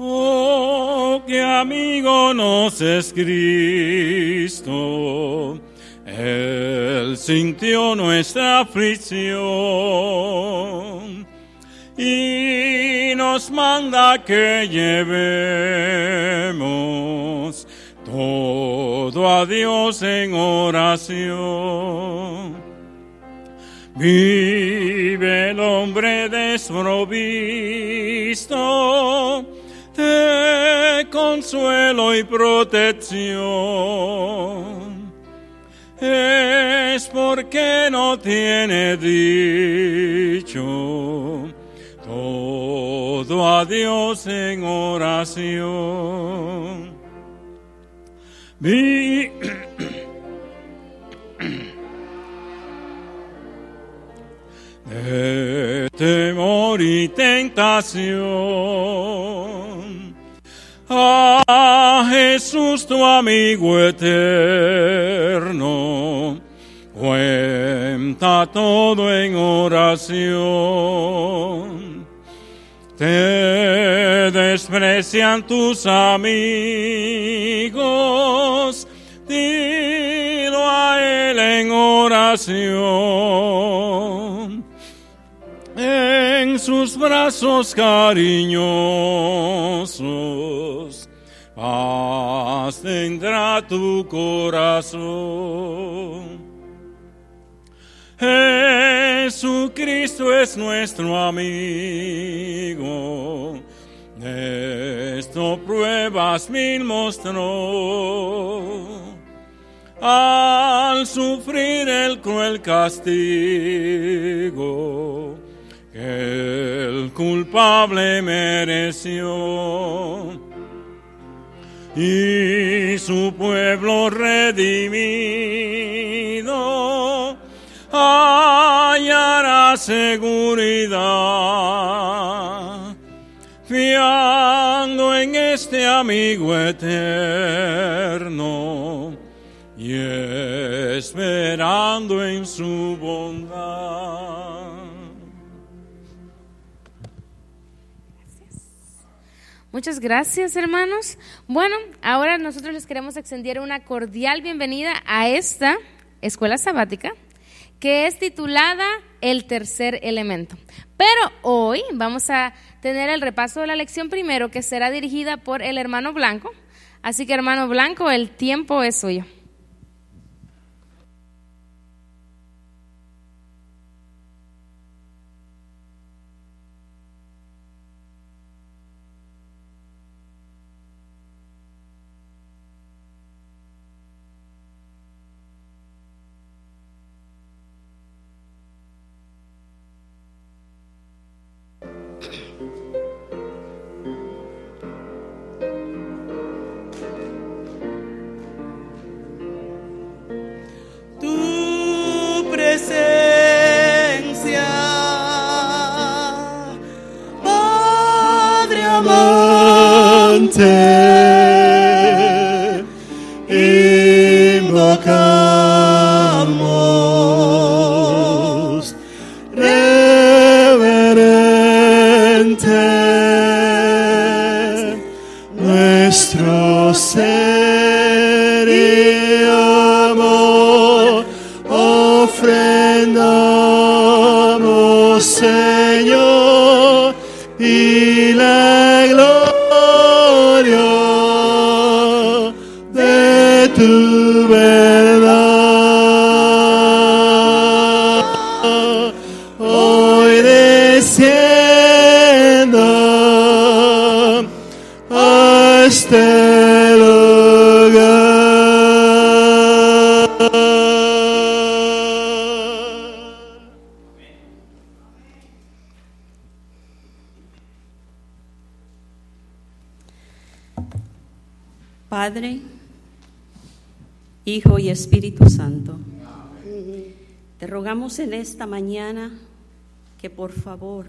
Oh, qué amigo nos es Cristo. Él sintió nuestra aflicción y nos manda que llevemos todo a Dios en oración. Vive el hombre desprovisto de consuelo y protección. Es porque no tiene dicho todo a Dios en oración. Vi de temor y tentación. A Jesús tu amigo eterno, cuenta todo en oración. Te desprecian tus amigos, dilo a él en oración. En sus brazos cariñosos, paz tendrá tu corazón. Jesucristo es nuestro amigo. Esto pruebas mil mostró. Al sufrir el cruel castigo el culpable mereció. Y su pueblo redimido hallará seguridad, fiando en este amigo eterno y esperando en su bondad. Muchas gracias, hermanos. Bueno, ahora nosotros les queremos extender una cordial bienvenida a esta escuela sabática que es titulada El tercer elemento. Pero hoy vamos a tener el repaso de la lección primero que será dirigida por el hermano Blanco. Así que hermano Blanco, el tiempo es suyo. Rogamos en esta mañana que por favor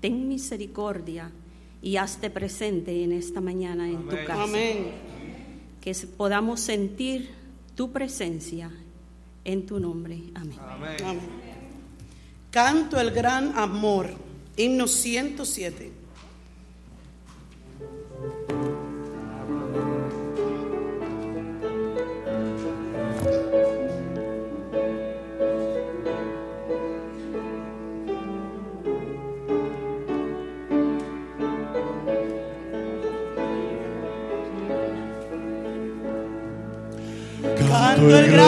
ten misericordia y hazte presente en esta mañana en tu casa. Amén. Que podamos sentir tu presencia en tu nombre. Amén. Amén. Canto el gran amor, himno 107. El gran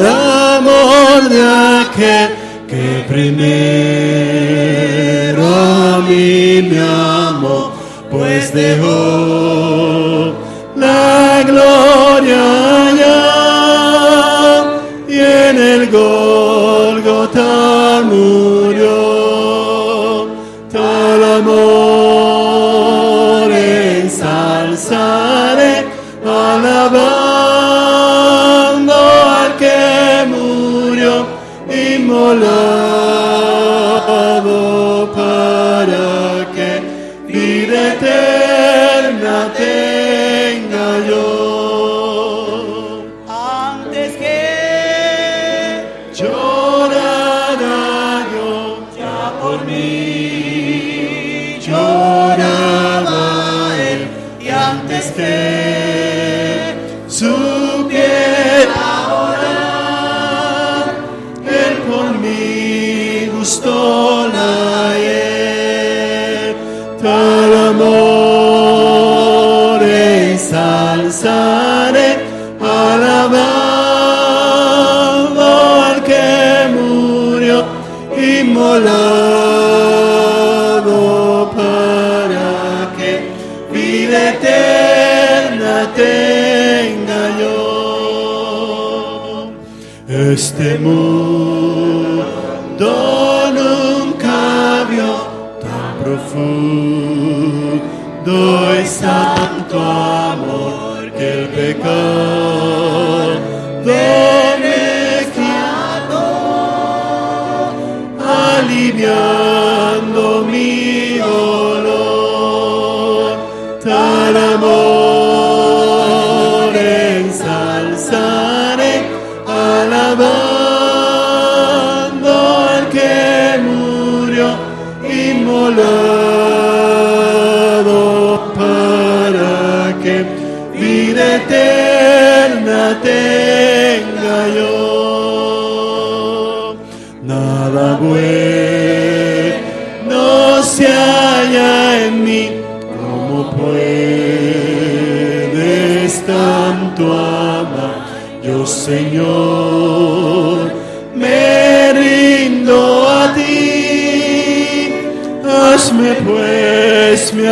amor de aquel que primero a mí me amó, pues dejó la gloria Este mundo nunca vio tan profundo es tanto amor que el pecado aliviando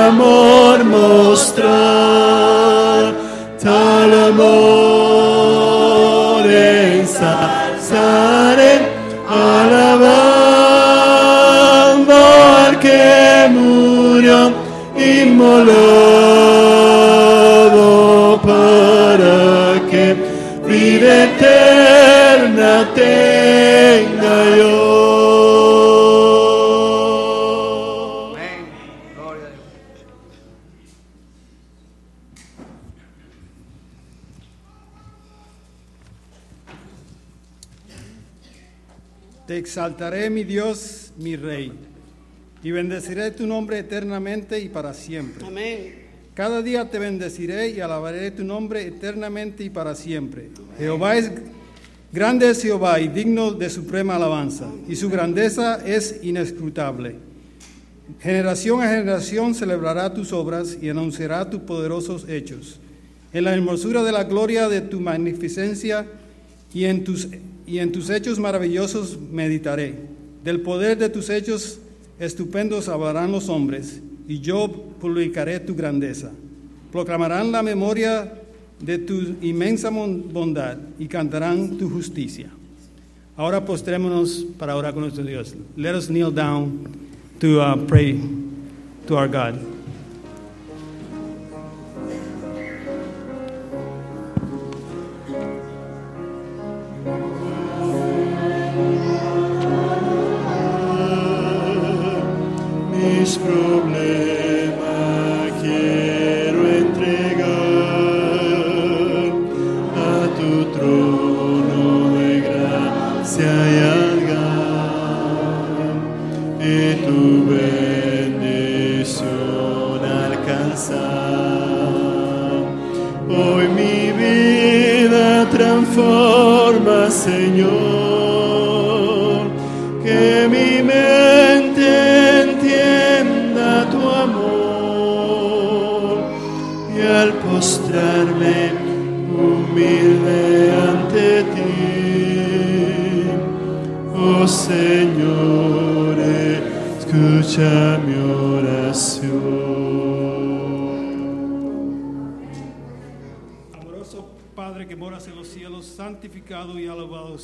amor exaltaré, mi Dios, mi Rey, y bendeciré tu nombre eternamente y para siempre. Amén. Cada día te bendeciré y alabaré tu nombre eternamente y para siempre. Jehová es grande es Jehová y digno de suprema alabanza, y su grandeza es inescrutable. Generación a generación celebrará tus obras y anunciará tus poderosos hechos. En la hermosura de la gloria de tu magnificencia y en tus, y en tus hechos maravillosos meditaré. Del poder de tus hechos estupendos hablarán los hombres, y yo publicaré tu grandeza. Proclamarán la memoria de tu inmensa bondad y cantarán tu justicia. Ahora postrémonos para orar con nuestro Dios. Let us kneel down to uh, pray to our God.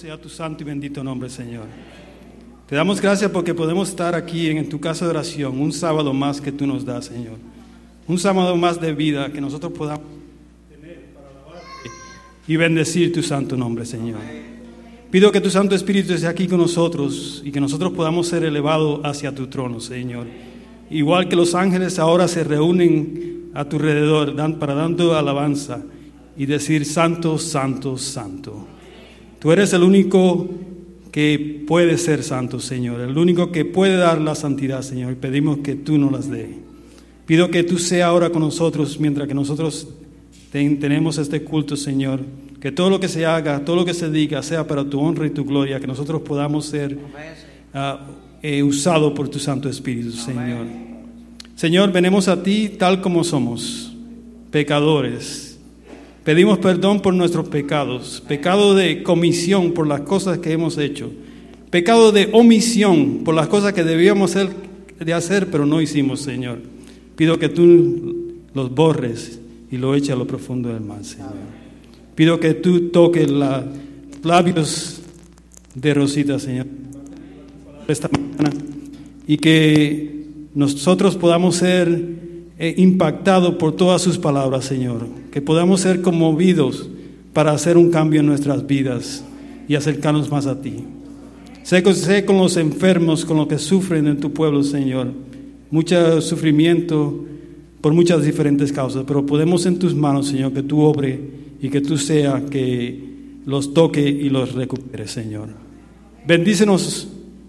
Sea tu santo y bendito nombre, Señor. Te damos gracias porque podemos estar aquí en tu casa de oración, un sábado más que tú nos das, Señor. Un sábado más de vida que nosotros podamos tener para alabarte y bendecir tu santo nombre, Señor. Pido que tu Santo Espíritu esté aquí con nosotros y que nosotros podamos ser elevados hacia tu trono, Señor. Igual que los ángeles ahora se reúnen a tu alrededor para dando alabanza y decir, Santo, Santo, Santo. Tú eres el único que puede ser santo, Señor, el único que puede dar la santidad, Señor, y pedimos que tú nos las dé. Pido que tú seas ahora con nosotros mientras que nosotros ten- tenemos este culto, Señor. Que todo lo que se haga, todo lo que se diga, sea para tu honra y tu gloria, que nosotros podamos ser ah, eh, usados por tu Santo Espíritu, Señor. Señor, venimos a ti tal como somos, pecadores. Pedimos perdón por nuestros pecados, pecado de comisión por las cosas que hemos hecho, pecado de omisión por las cosas que debíamos hacer, de hacer pero no hicimos, Señor. Pido que tú los borres y lo eches a lo profundo del mar, Señor. Pido que tú toques los labios de Rosita, Señor, esta mañana y que nosotros podamos ser impactados por todas sus palabras, Señor. Que podamos ser conmovidos para hacer un cambio en nuestras vidas y acercarnos más a ti. Sé, sé con los enfermos, con los que sufren en tu pueblo, Señor. Mucho sufrimiento por muchas diferentes causas, pero podemos en tus manos, Señor, que tú obre y que tú sea que los toque y los recupere, Señor. Bendícenos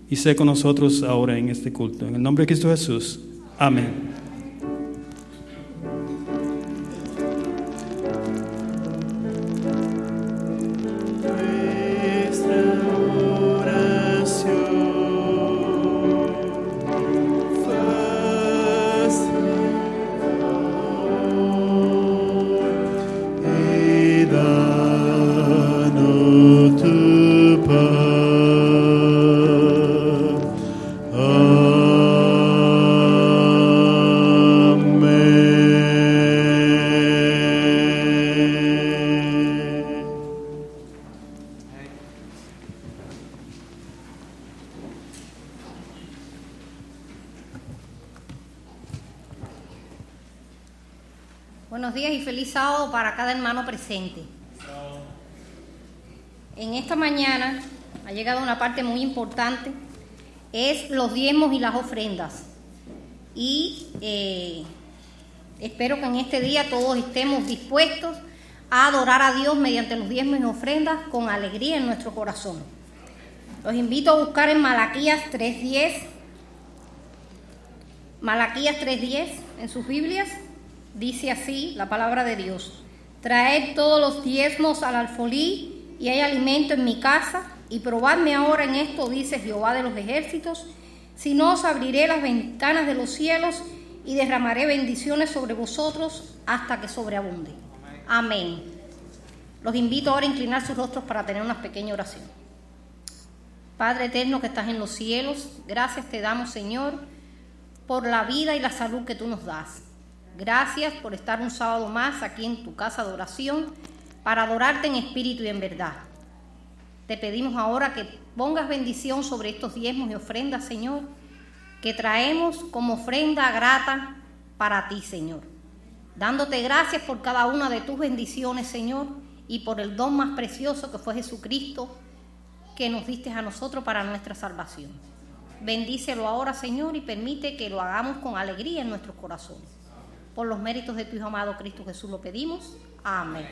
y sé con nosotros ahora en este culto. En el nombre de Cristo Jesús. Amén. Importante, es los diezmos y las ofrendas. Y eh, espero que en este día todos estemos dispuestos a adorar a Dios mediante los diezmos y ofrendas con alegría en nuestro corazón. Los invito a buscar en Malaquías 3.10, Malaquías 3.10 en sus Biblias. Dice así la palabra de Dios. Traed todos los diezmos al alfolí y hay alimento en mi casa y probadme ahora en esto, dice Jehová de los ejércitos. Si no, os abriré las ventanas de los cielos y derramaré bendiciones sobre vosotros hasta que sobreabunde. Amén. Los invito ahora a inclinar sus rostros para tener una pequeña oración. Padre eterno que estás en los cielos, gracias te damos, Señor, por la vida y la salud que tú nos das. Gracias por estar un sábado más aquí en tu casa de oración para adorarte en espíritu y en verdad. Te pedimos ahora que pongas bendición sobre estos diezmos y ofrendas, Señor, que traemos como ofrenda grata para ti, Señor. Dándote gracias por cada una de tus bendiciones, Señor, y por el don más precioso que fue Jesucristo, que nos diste a nosotros para nuestra salvación. Bendícelo ahora, Señor, y permite que lo hagamos con alegría en nuestros corazones. Por los méritos de tu Hijo amado Cristo Jesús lo pedimos. Amén.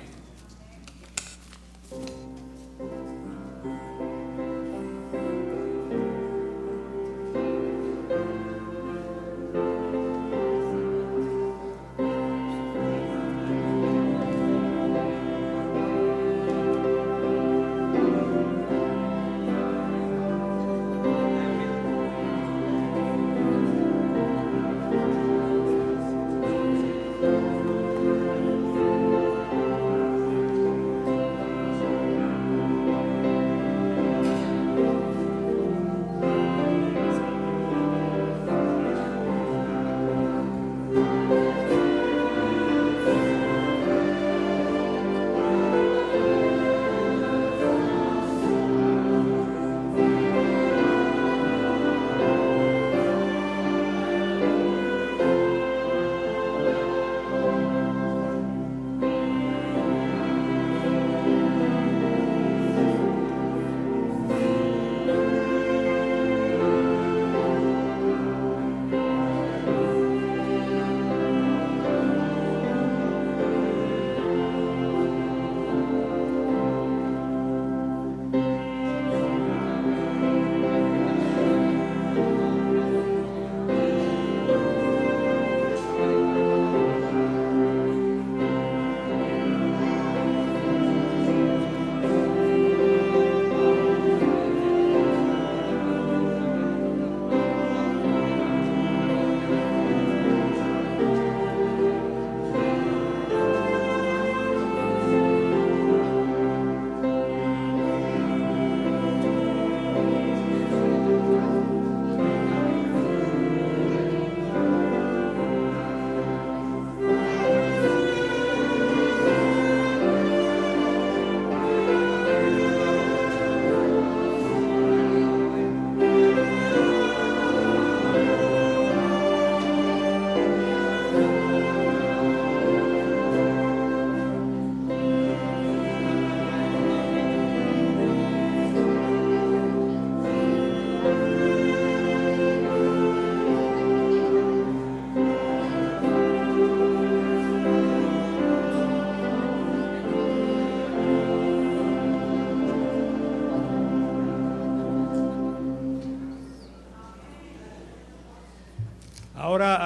Ahora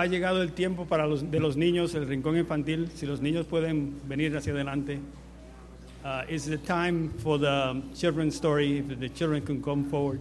ha llegado el tiempo para los, de los niños, el rincón infantil. Si los niños pueden venir hacia adelante. Uh, it's the time for the children's story. If the children can come forward.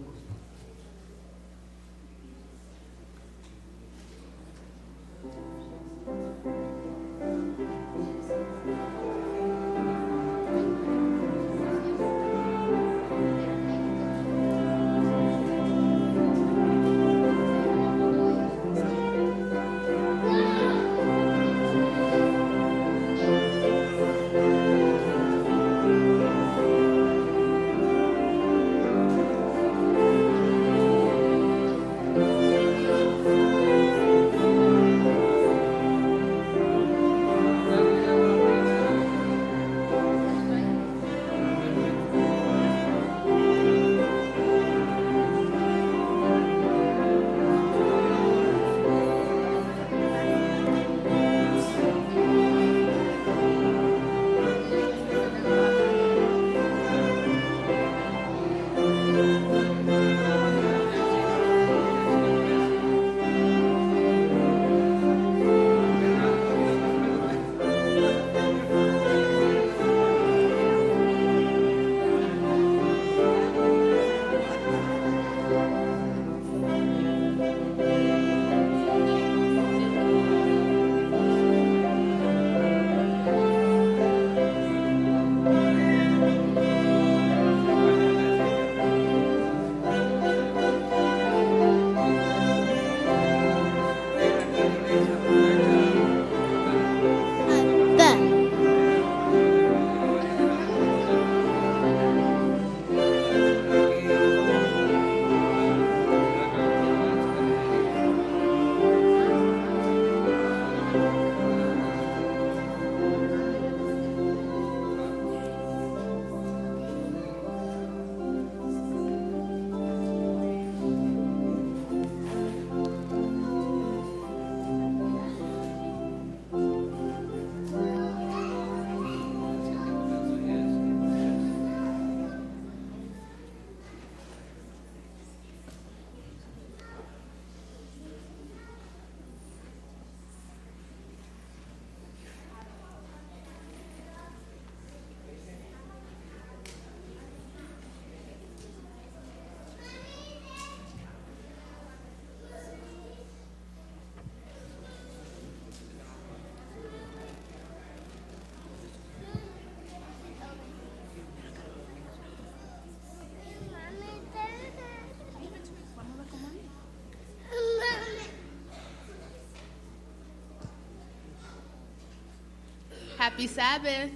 Happy Sabbath.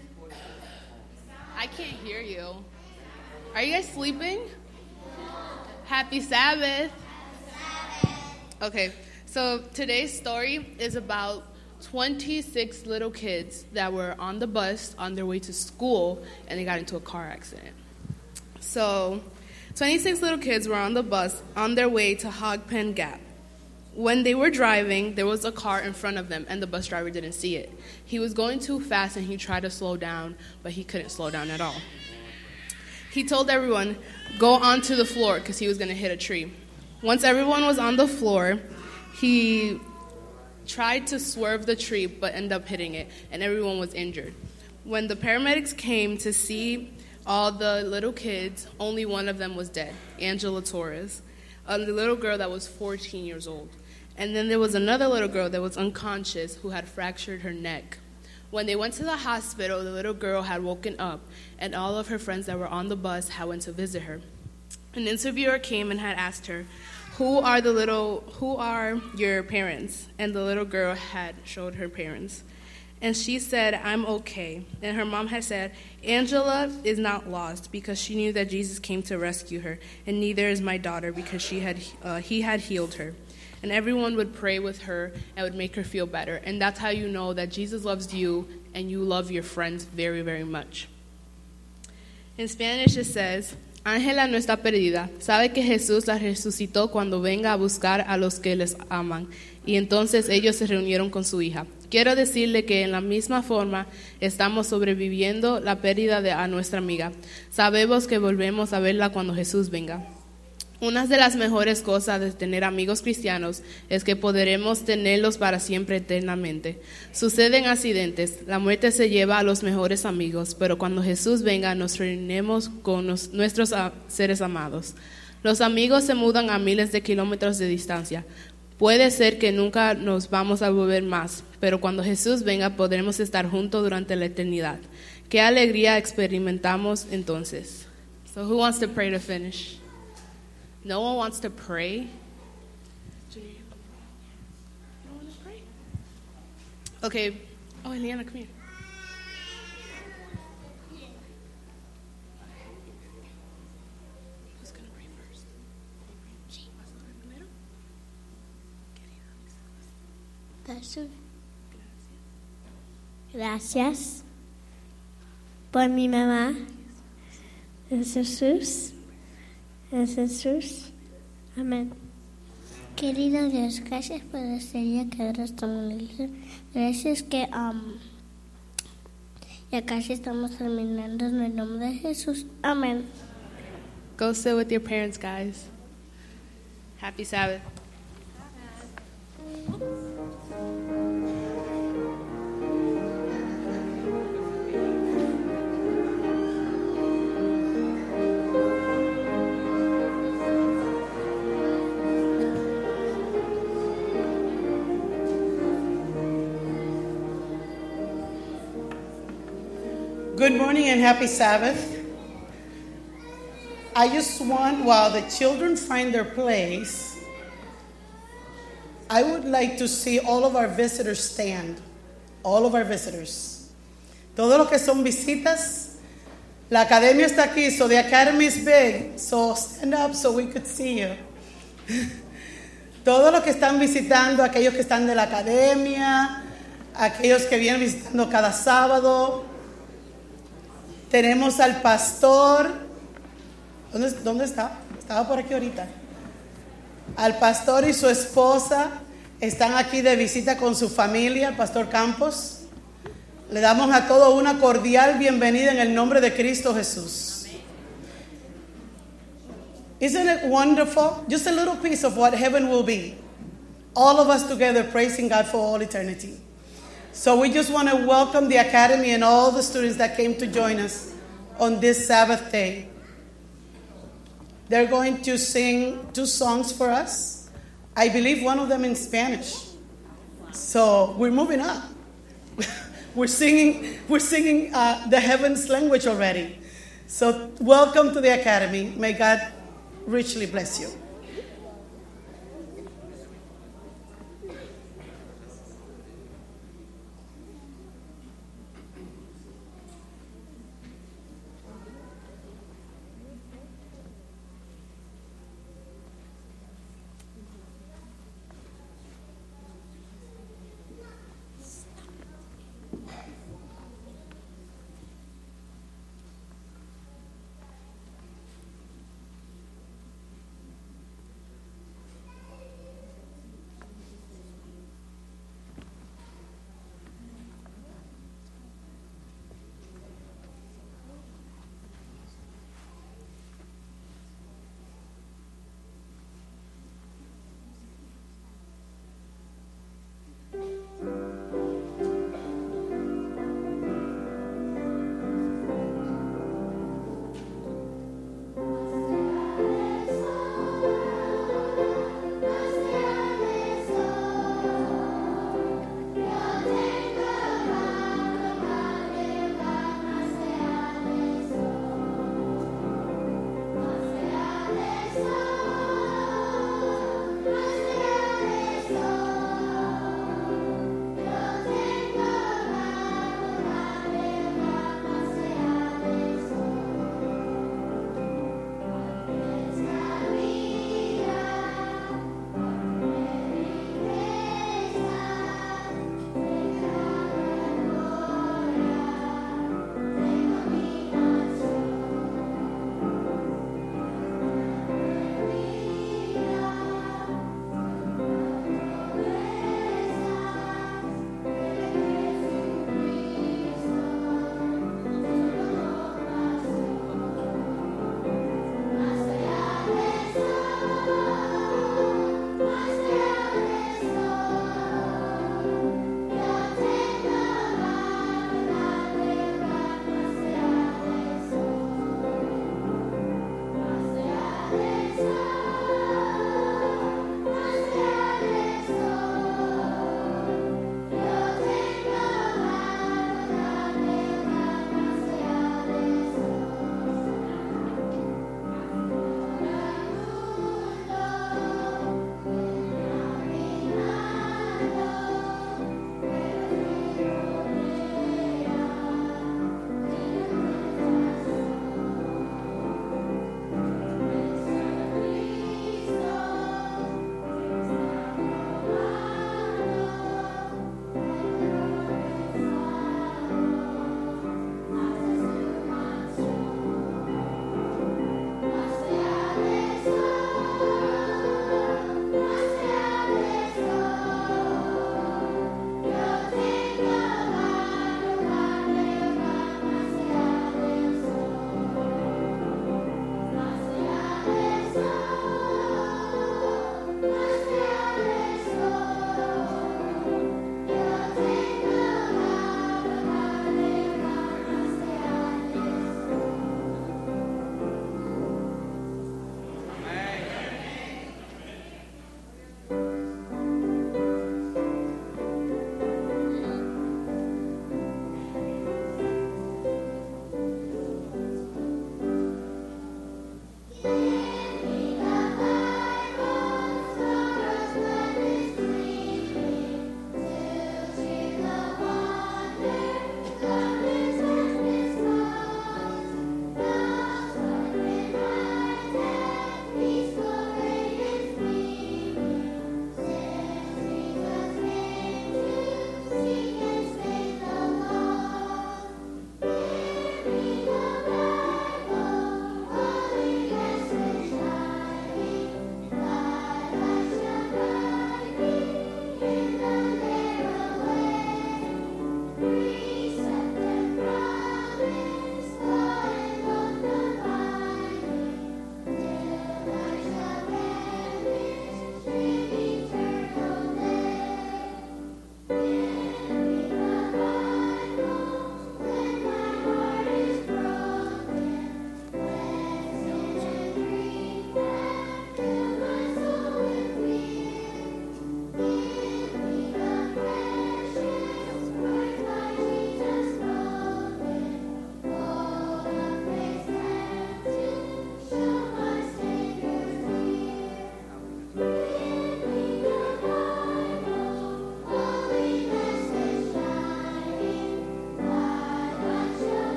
I can't hear you. Are you guys sleeping? Happy Sabbath. Okay, so today's story is about 26 little kids that were on the bus on their way to school and they got into a car accident. So, 26 little kids were on the bus on their way to Hog Pen Gap. When they were driving, there was a car in front of them, and the bus driver didn't see it. He was going too fast and he tried to slow down, but he couldn't slow down at all. He told everyone, go onto the floor because he was going to hit a tree. Once everyone was on the floor, he tried to swerve the tree but ended up hitting it, and everyone was injured. When the paramedics came to see all the little kids, only one of them was dead Angela Torres, a little girl that was 14 years old. And then there was another little girl that was unconscious who had fractured her neck. When they went to the hospital, the little girl had woken up, and all of her friends that were on the bus had went to visit her. An interviewer came and had asked her, "Who are the little? Who are your parents?" And the little girl had showed her parents, and she said, "I'm okay." And her mom had said, "Angela is not lost because she knew that Jesus came to rescue her, and neither is my daughter because she had uh, he had healed her." and everyone would pray with her and would make her feel better. And that's how you know that Jesus loves you and you love your friends very, very much. In Spanish, it says, Ángela no está perdida. Sabe que Jesús la resucitó cuando venga a buscar a los que les aman. Y entonces ellos se reunieron con su hija. Quiero decirle que en la misma forma estamos sobreviviendo la pérdida de a nuestra amiga. Sabemos que volvemos a verla cuando Jesús venga. Una de las mejores cosas de tener amigos cristianos es que podremos tenerlos para siempre eternamente. Suceden accidentes, la muerte se lleva a los mejores amigos, pero cuando Jesús venga nos reunimos con nuestros seres amados. Los amigos se mudan a miles de kilómetros de distancia. Puede ser que nunca nos vamos a volver más, pero cuando Jesús venga podremos estar juntos durante la eternidad. Qué alegría experimentamos entonces. So who wants to pray to finish? No one wants to pray? Okay. Oh, Eliana, come here. Gracias por mi mamá. En Jesús. En Jesús. Amén. Querido Dios, gracias por este día que ahora estamos. Gracias que um, ya casi estamos terminando en el nombre de Jesús. Amén. Go sit with your parents, guys. Happy Sabbath. Good morning and happy Sabbath. I just want, while the children find their place, I would like to see all of our visitors stand. All of our visitors. Todos los que son visitas. La academia está aquí, so the academy is big. So stand up so we could see you. Todos los que están visitando, aquellos que están de la academia, aquellos que vienen visitando cada sábado. Tenemos al pastor. ¿Dónde, dónde está? Estaba por aquí ahorita. Al pastor y su esposa están aquí de visita con su familia, el pastor Campos. Le damos a todos una cordial bienvenida en el nombre de Cristo Jesús. Isn't it wonderful? Just a little piece of what heaven will be. All of us together praising God for all eternity. So we just want to welcome the Academy and all the students that came to join us on this Sabbath day. They're going to sing two songs for us. I believe one of them in Spanish. So we're moving up. we're singing, we're singing uh, the heavens language already. So welcome to the Academy. May God richly bless you.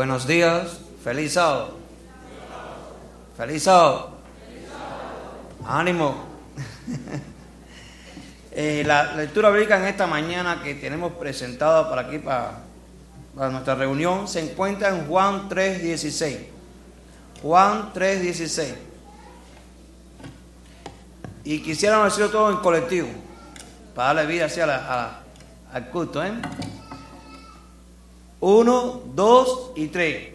Buenos días, feliz sábado. Feliz sábado. Ánimo. Eh, la lectura bíblica en esta mañana que tenemos presentada para aquí, para, nuestra reunión, se encuentra en Juan 3.16. Juan 3.16. Y quisiéramos decirlo todo en colectivo, para darle vida hacia al culto. ¿eh? Uno, dos y tres.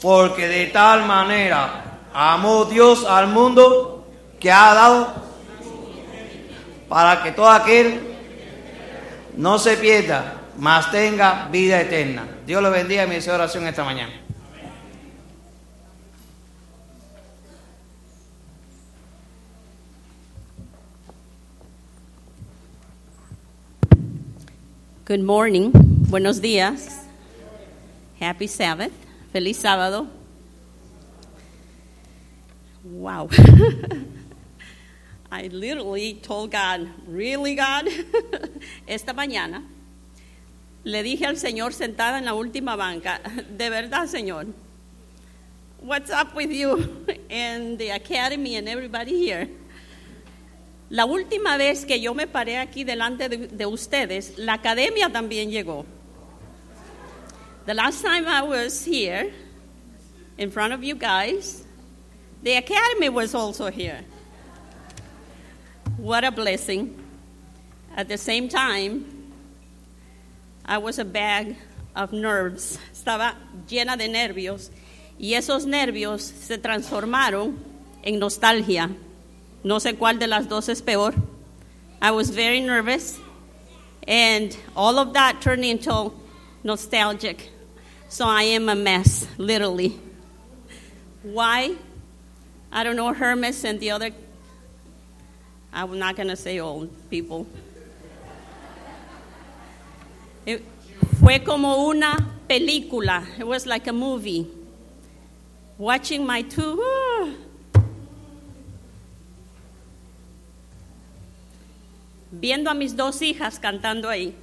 Porque de tal manera amó Dios al mundo que ha dado para que todo aquel no se pierda, mas tenga vida eterna. Dios lo bendiga y me oración esta mañana. Good morning. Buenos días. Happy Sabbath. Feliz sábado. Wow. I literally told God, really God, esta mañana le dije al Señor sentada en la última banca, de verdad Señor, what's up with you and the academy and everybody here? La última vez que yo me paré aquí delante de, de ustedes, la academia también llegó. The last time I was here in front of you guys, the academy was also here. What a blessing. At the same time, I was a bag of nerves. Estaba llena de nervios y esos nervios se transformaron en nostalgia. No sé cuál de las dos es peor. I was very nervous and all of that turned into nostalgic. So I am a mess, literally. Why? I don't know, Hermes and the other I'm not going to say old people. It fue como una película. It was like a movie. Watching my two. Viendo a mis dos hijas cantando ahí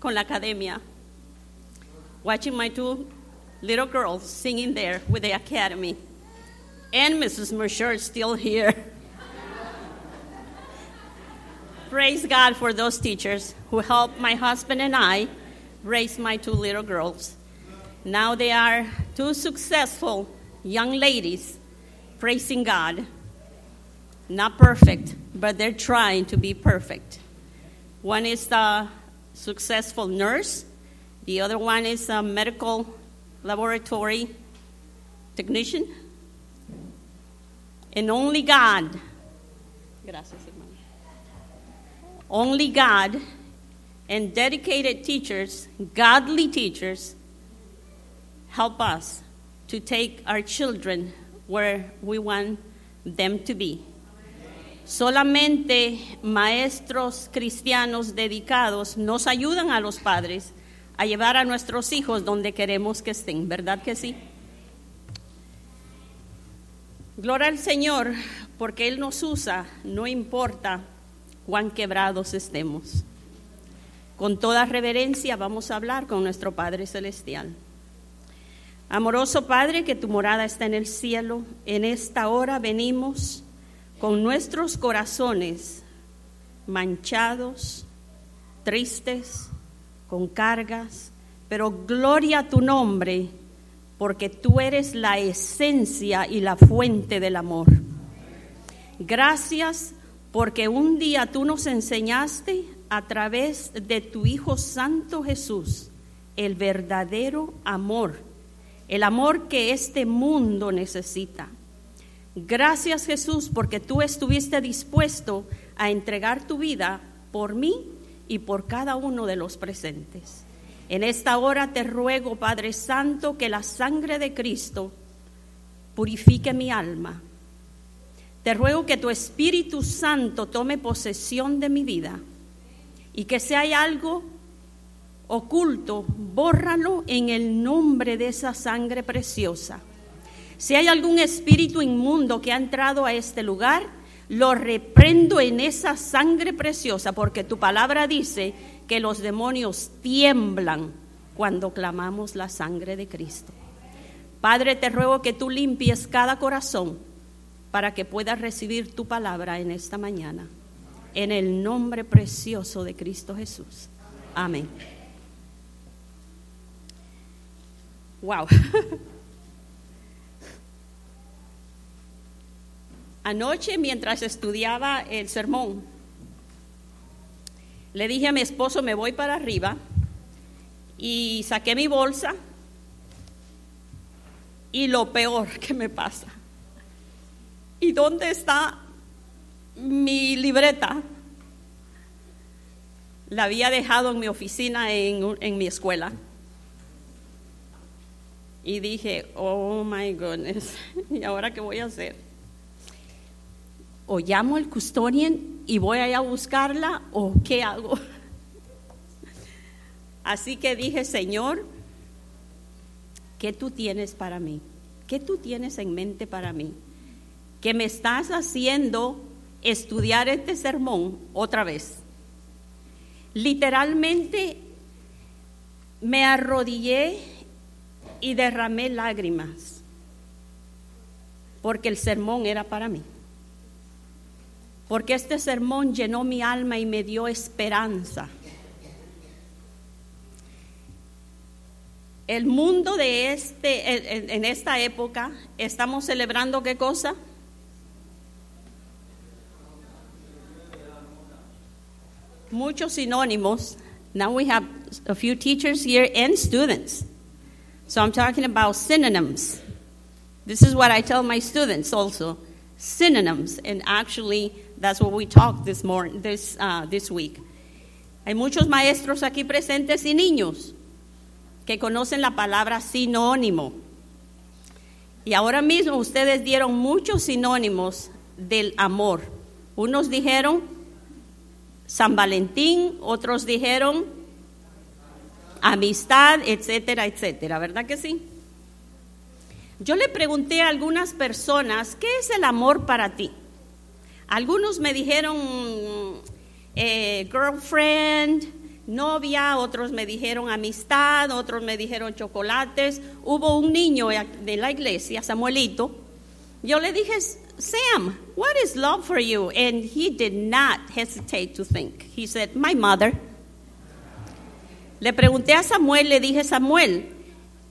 con la academia. Watching my two little girls singing there with the academy. And Mrs. Mercer still here. praise God for those teachers who helped my husband and I raise my two little girls. Now they are two successful young ladies praising God. Not perfect, but they're trying to be perfect. One is a successful nurse, the other one is a medical laboratory technician. And only God, gracias, only God and dedicated teachers, godly teachers, help us to take our children where we want them to be. Solamente maestros cristianos dedicados nos ayudan a los padres a llevar a nuestros hijos donde queremos que estén, ¿verdad que sí? Gloria al Señor, porque Él nos usa, no importa cuán quebrados estemos. Con toda reverencia vamos a hablar con nuestro Padre Celestial. Amoroso Padre, que tu morada está en el cielo, en esta hora venimos con nuestros corazones manchados, tristes, con cargas, pero gloria a tu nombre, porque tú eres la esencia y la fuente del amor. Gracias porque un día tú nos enseñaste a través de tu Hijo Santo Jesús el verdadero amor, el amor que este mundo necesita. Gracias Jesús porque tú estuviste dispuesto a entregar tu vida por mí y por cada uno de los presentes. En esta hora te ruego, Padre Santo, que la sangre de Cristo purifique mi alma te ruego que tu Espíritu Santo tome posesión de mi vida y que si hay algo oculto, bórralo en el nombre de esa sangre preciosa. Si hay algún espíritu inmundo que ha entrado a este lugar, lo reprendo en esa sangre preciosa, porque tu palabra dice que los demonios tiemblan cuando clamamos la sangre de Cristo. Padre, te ruego que tú limpies cada corazón para que puedas recibir tu palabra en esta mañana. En el nombre precioso de Cristo Jesús. Amén. Wow. Anoche, mientras estudiaba el sermón, le dije a mi esposo, me voy para arriba, y saqué mi bolsa, y lo peor que me pasa. ¿Y dónde está mi libreta? La había dejado en mi oficina, en, en mi escuela. Y dije, oh my goodness, ¿y ahora qué voy a hacer? O llamo al custodian y voy allá a buscarla o qué hago. Así que dije, Señor, ¿qué tú tienes para mí? ¿Qué tú tienes en mente para mí? Que me estás haciendo estudiar este sermón otra vez. Literalmente me arrodillé y derramé lágrimas porque el sermón era para mí porque este sermón llenó mi alma y me dio esperanza. El mundo de este, en esta época, estamos celebrando qué cosa? Muchos sinónimos. Now we have a few teachers here and students. So I'm talking about synonyms. This is what I tell my students also synonyms, and actually that's what we talked this morning, this, uh, this week. Hay muchos maestros aquí presentes y niños que conocen la palabra sinónimo. Y ahora mismo ustedes dieron muchos sinónimos del amor. Unos dijeron San Valentín, otros dijeron amistad, etcétera, etcétera, ¿verdad que sí? Yo le pregunté a algunas personas, ¿qué es el amor para ti? Algunos me dijeron eh, girlfriend, novia, otros me dijeron amistad, otros me dijeron chocolates. Hubo un niño de la iglesia, Samuelito. Yo le dije, Sam, what is love for you? And he did not hesitate to think. He said, my mother. Le pregunté a Samuel, le dije, Samuel,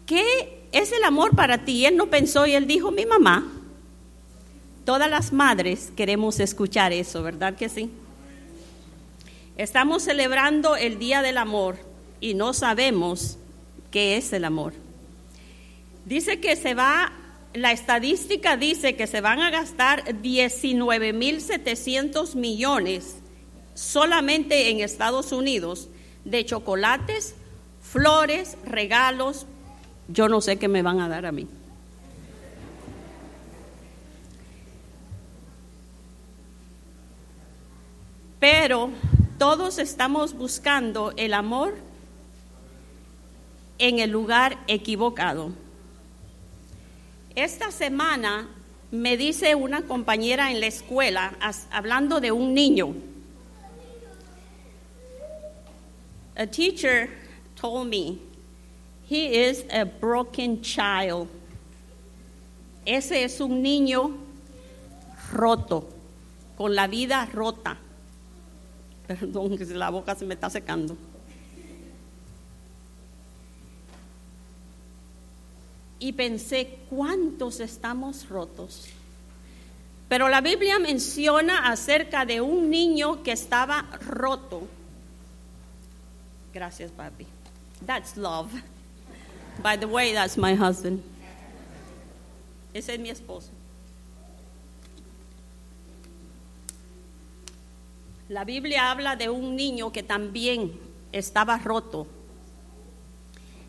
¿qué es el amor para ti? él no pensó y él dijo, mi mamá. Todas las madres queremos escuchar eso, ¿verdad que sí? Estamos celebrando el Día del Amor y no sabemos qué es el amor. Dice que se va, la estadística dice que se van a gastar 19.700 millones solamente en Estados Unidos de chocolates, flores, regalos, yo no sé qué me van a dar a mí. Pero todos estamos buscando el amor en el lugar equivocado. Esta semana me dice una compañera en la escuela, hablando de un niño, a teacher told me He is a broken child. Ese es un niño roto, con la vida rota. Perdón, que la boca se me está secando. Y pensé, ¿cuántos estamos rotos? Pero la Biblia menciona acerca de un niño que estaba roto. Gracias, papi. That's love. By the way, that's my husband. Ese es mi esposo. La Biblia habla de un niño que también estaba roto.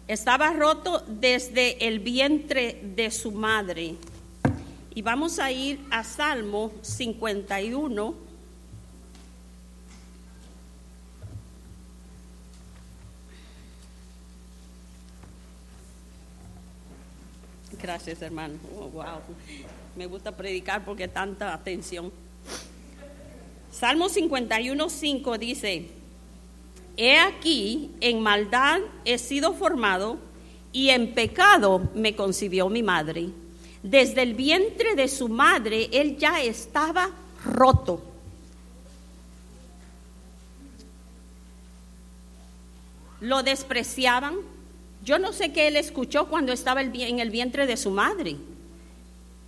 Estaba roto desde el vientre de su madre. Y vamos a ir a Salmo 51. Gracias, hermano. Oh, wow. Me gusta predicar porque tanta atención. Salmo 51, 5 dice, He aquí, en maldad he sido formado y en pecado me concibió mi madre. Desde el vientre de su madre él ya estaba roto. Lo despreciaban. Yo no sé qué él escuchó cuando estaba en el vientre de su madre.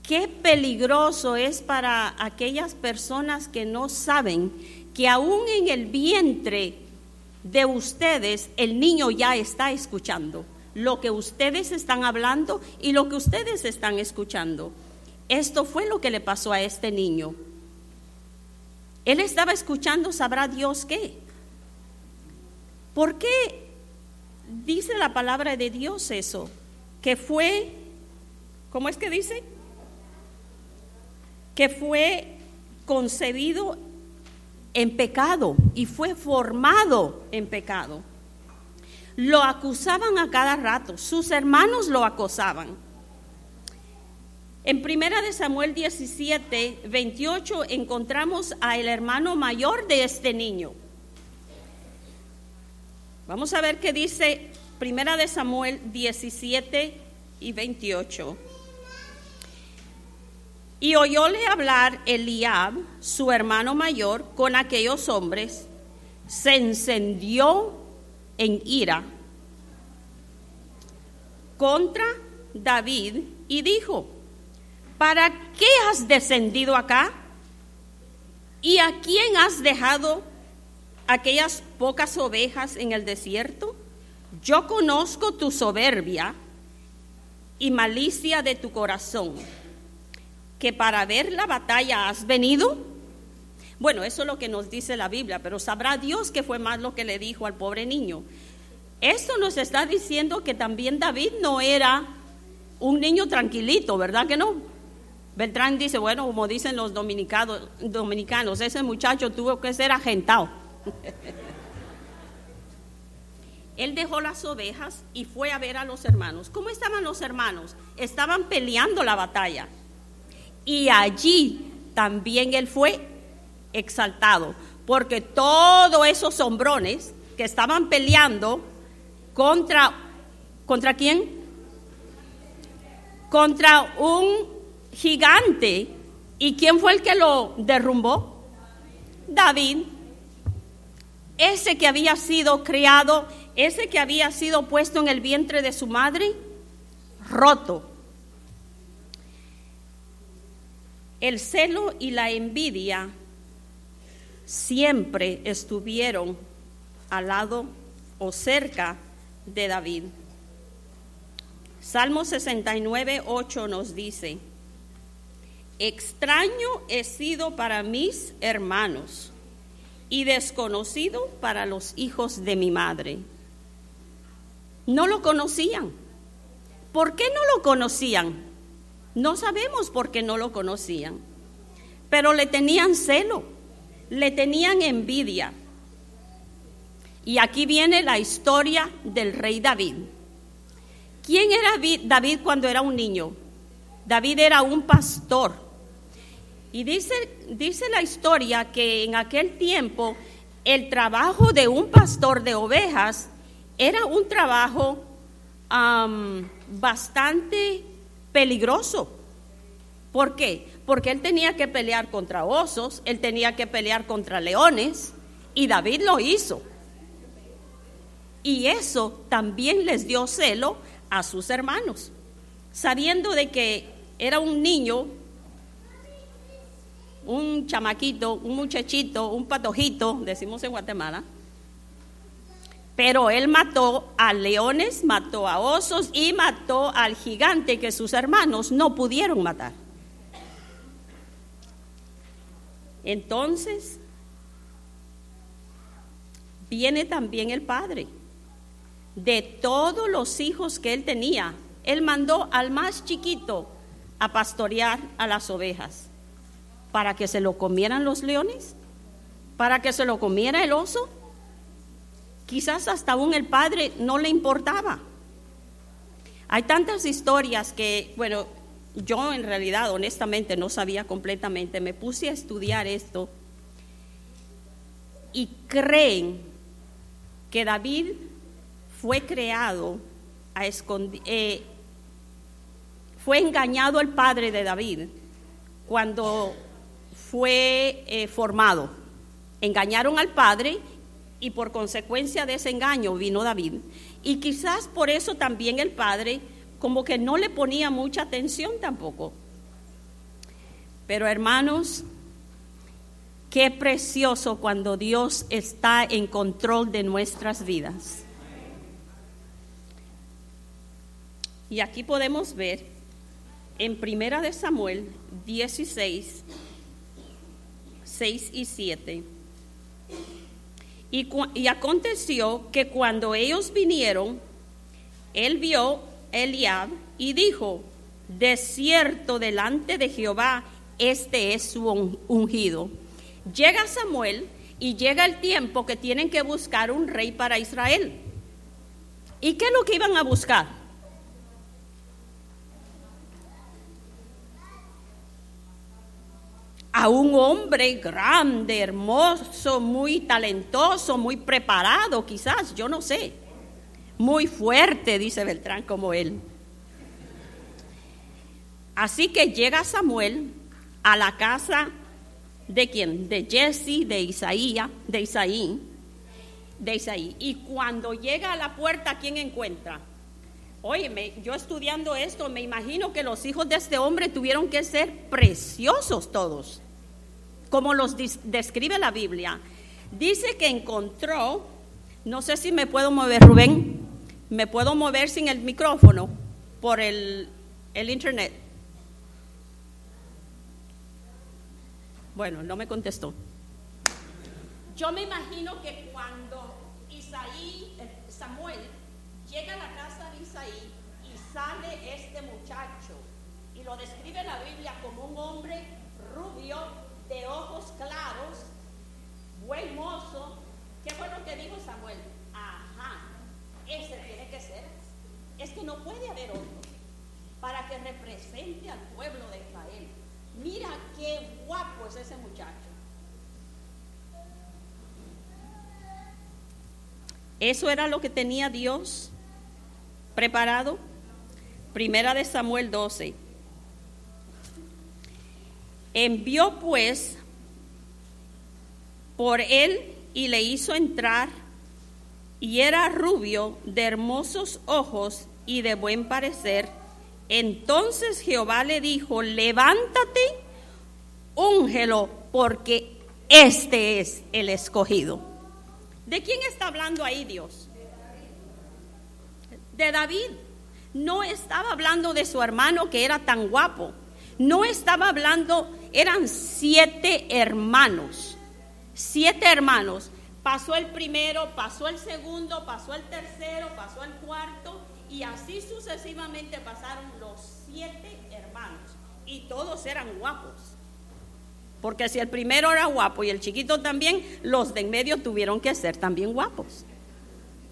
Qué peligroso es para aquellas personas que no saben que aún en el vientre de ustedes el niño ya está escuchando lo que ustedes están hablando y lo que ustedes están escuchando. Esto fue lo que le pasó a este niño. Él estaba escuchando, sabrá Dios qué. ¿Por qué dice la palabra de Dios eso? Que fue, ¿cómo es que dice? Que fue concebido en pecado y fue formado en pecado. Lo acusaban a cada rato, sus hermanos lo acosaban. En Primera de Samuel 17, 28 encontramos al hermano mayor de este niño. Vamos a ver qué dice Primera de Samuel 17 y 28. Y oyóle hablar Eliab, su hermano mayor, con aquellos hombres, se encendió en ira contra David y dijo, ¿para qué has descendido acá? ¿Y a quién has dejado aquellas pocas ovejas en el desierto? Yo conozco tu soberbia y malicia de tu corazón, que para ver la batalla has venido. Bueno, eso es lo que nos dice la Biblia, pero sabrá Dios que fue más lo que le dijo al pobre niño. Esto nos está diciendo que también David no era un niño tranquilito, ¿verdad que no? Beltrán dice, bueno, como dicen los dominicanos, dominicanos ese muchacho tuvo que ser agentado. Él dejó las ovejas y fue a ver a los hermanos. ¿Cómo estaban los hermanos? Estaban peleando la batalla. Y allí también él fue exaltado, porque todos esos hombrones que estaban peleando contra, ¿contra quién? Contra un gigante. ¿Y quién fue el que lo derrumbó? David. Ese que había sido criado, ese que había sido puesto en el vientre de su madre, roto. El celo y la envidia siempre estuvieron al lado o cerca de David. Salmo 69, 8 nos dice, extraño he sido para mis hermanos y desconocido para los hijos de mi madre. No lo conocían. ¿Por qué no lo conocían? No sabemos por qué no lo conocían, pero le tenían celo, le tenían envidia y aquí viene la historia del rey David. ¿Quién era David cuando era un niño? David era un pastor. Y dice, dice la historia que en aquel tiempo el trabajo de un pastor de ovejas era un trabajo bastante peligroso. ¿Por qué? Porque él tenía que pelear contra osos, él tenía que pelear contra leones, y David lo hizo. Y eso también les dio celo a sus hermanos, sabiendo de que era un niño, un chamaquito, un muchachito, un patojito, decimos en Guatemala, pero él mató a leones, mató a osos y mató al gigante que sus hermanos no pudieron matar. Entonces, viene también el padre de todos los hijos que él tenía, él mandó al más chiquito a pastorear a las ovejas. ¿Para que se lo comieran los leones? ¿Para que se lo comiera el oso? Quizás hasta aún el padre no le importaba. Hay tantas historias que, bueno, yo en realidad honestamente no sabía completamente, me puse a estudiar esto y creen que David fue creado a escondi- eh, fue engañado el padre de David cuando fue eh, formado. Engañaron al padre y por consecuencia de ese engaño vino David. Y quizás por eso también el padre como que no le ponía mucha atención tampoco. Pero hermanos, qué precioso cuando Dios está en control de nuestras vidas. Y aquí podemos ver en Primera de Samuel 16, 6 y 7. Y, aconteció que cuando ellos vinieron, él vio Eliab y dijo, de cierto delante de Jehová, este es su un- ungido. Llega Samuel y llega el tiempo que tienen que buscar un rey para Israel. ¿Y qué es lo que iban a buscar? A un hombre grande, hermoso, muy talentoso, muy preparado, quizás, yo no sé. Muy fuerte, dice Beltrán, como él. Así que llega Samuel a la casa de quién? De Jesse, de Isaías, de Isaí, de Isaí. Y cuando llega a la puerta, ¿quién encuentra? Óyeme, yo estudiando esto, me imagino que los hijos de este hombre tuvieron que ser preciosos todos, como los describe la Biblia. Dice que encontró, no sé si me puedo mover, Rubén, me puedo mover sin el micrófono por el, el internet. Bueno, no me contestó. Yo me imagino que cuando Isaí, eh, Samuel, llega a la casa de Isaí y sale este muchacho, y lo describe la Biblia como un hombre rubio, de ojos claros, buen mozo, ¿qué fue lo que dijo Samuel? Ajá, ese tiene que ser. Es que no puede haber otro para que represente al pueblo de Israel. Mira qué guapo es ese muchacho. Eso era lo que tenía Dios preparado. Primera de Samuel 12. Envió pues por él y le hizo entrar, y era rubio, de hermosos ojos y de buen parecer. Entonces Jehová le dijo, levántate, úngelo, porque este es el escogido. ¿De quién está hablando ahí Dios? De David. No estaba hablando de su hermano que era tan guapo. No estaba hablando, eran siete hermanos. Siete hermanos. Pasó el primero, pasó el segundo, pasó el tercero, pasó el cuarto y así sucesivamente pasaron los siete hermanos. Y todos eran guapos. Porque si el primero era guapo y el chiquito también, los de en medio tuvieron que ser también guapos.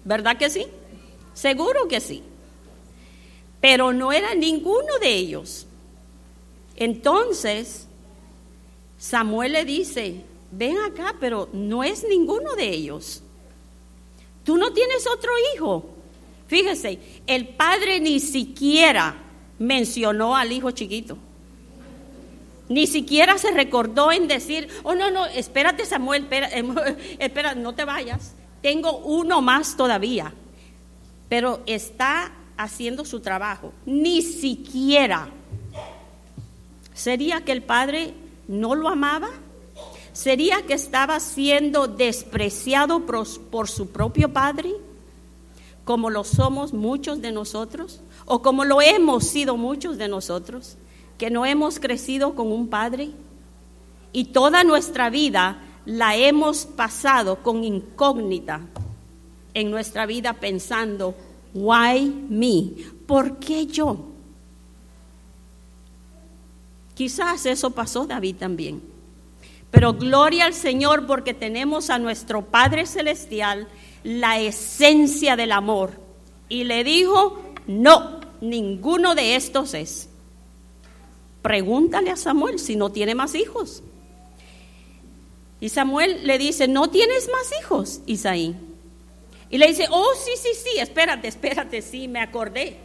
¿Verdad que sí? Seguro que sí. Pero no era ninguno de ellos. Entonces, Samuel le dice, ven acá, pero no es ninguno de ellos. Tú no tienes otro hijo. Fíjese, el padre ni siquiera mencionó al hijo chiquito. Ni siquiera se recordó en decir, oh no, no, espérate Samuel, espera, no te vayas. Tengo uno más todavía. Pero está haciendo su trabajo. Ni siquiera. ¿Sería que el padre no lo amaba? ¿Sería que estaba siendo despreciado por, su propio padre? Como lo somos muchos de nosotros, o como lo hemos sido muchos de nosotros que no hemos crecido con un padre y toda nuestra vida la hemos pasado con incógnita en nuestra vida pensando, why me? ¿Por qué yo? Quizás eso pasó David también. Pero gloria al Señor porque tenemos a nuestro Padre Celestial la esencia del amor. Y le dijo, no, ninguno de estos es. Pregúntale a Samuel si no tiene más hijos. Y Samuel le dice, ¿no tienes más hijos, Isaí? Y le dice, oh, sí, sí, sí, espérate, espérate, sí, me acordé.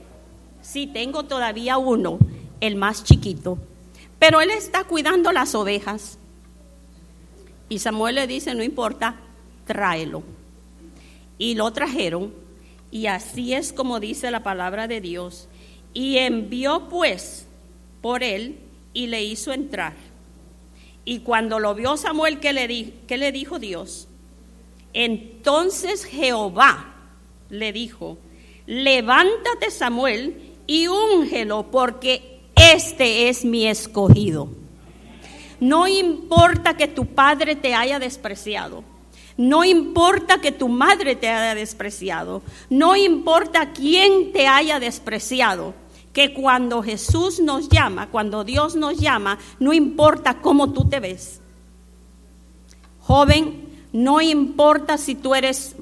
Sí, tengo todavía uno, el más chiquito. Pero él está cuidando las ovejas. Y Samuel le dice, no importa, tráelo. Y lo trajeron. Y así es como dice la palabra de Dios. Y envió pues por él y le hizo entrar. Y cuando lo vio Samuel, ¿qué le, di qué le dijo Dios? Entonces Jehová le dijo, levántate Samuel y úngelo porque este es mi escogido. No importa que tu padre te haya despreciado. No importa que tu madre te haya despreciado. No importa quién te haya despreciado. Que cuando Jesús nos llama, cuando Dios nos llama, no importa cómo tú te ves. Joven, no importa si tú eres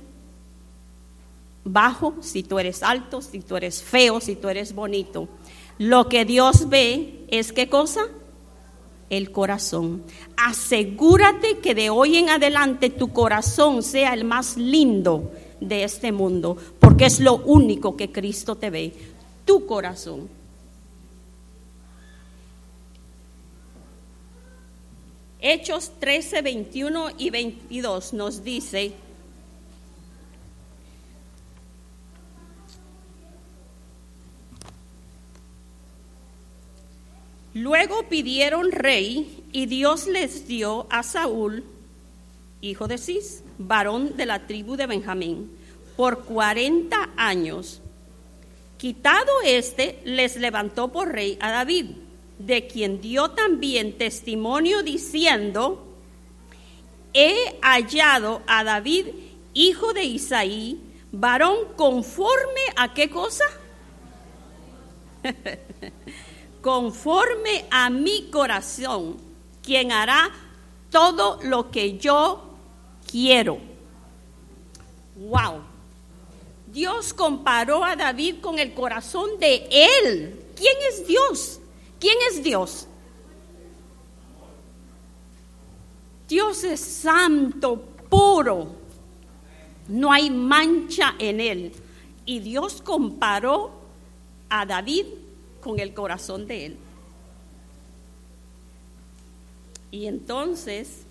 bajo, si tú eres alto, si tú eres feo, si tú eres bonito. Lo que Dios ve es qué cosa? El corazón. Asegúrate que de hoy en adelante tu corazón sea el más lindo de este mundo, porque es lo único que Cristo te ve, tu corazón. Hechos 13, 21 y 22 nos dice, luego pidieron rey y Dios les dio a Saúl, hijo de Cis, varón de la tribu de Benjamín, por 40 años. Quitado este, les levantó por rey a David de quien dio también testimonio diciendo, he hallado a David, hijo de Isaí, varón conforme a qué cosa? conforme a mi corazón, quien hará todo lo que yo quiero. Wow. Dios comparó a David con el corazón de él. ¿Quién es Dios? ¿Quién es Dios? Dios es santo, puro. No hay mancha en él. Y Dios comparó a David con el corazón de él. Y entonces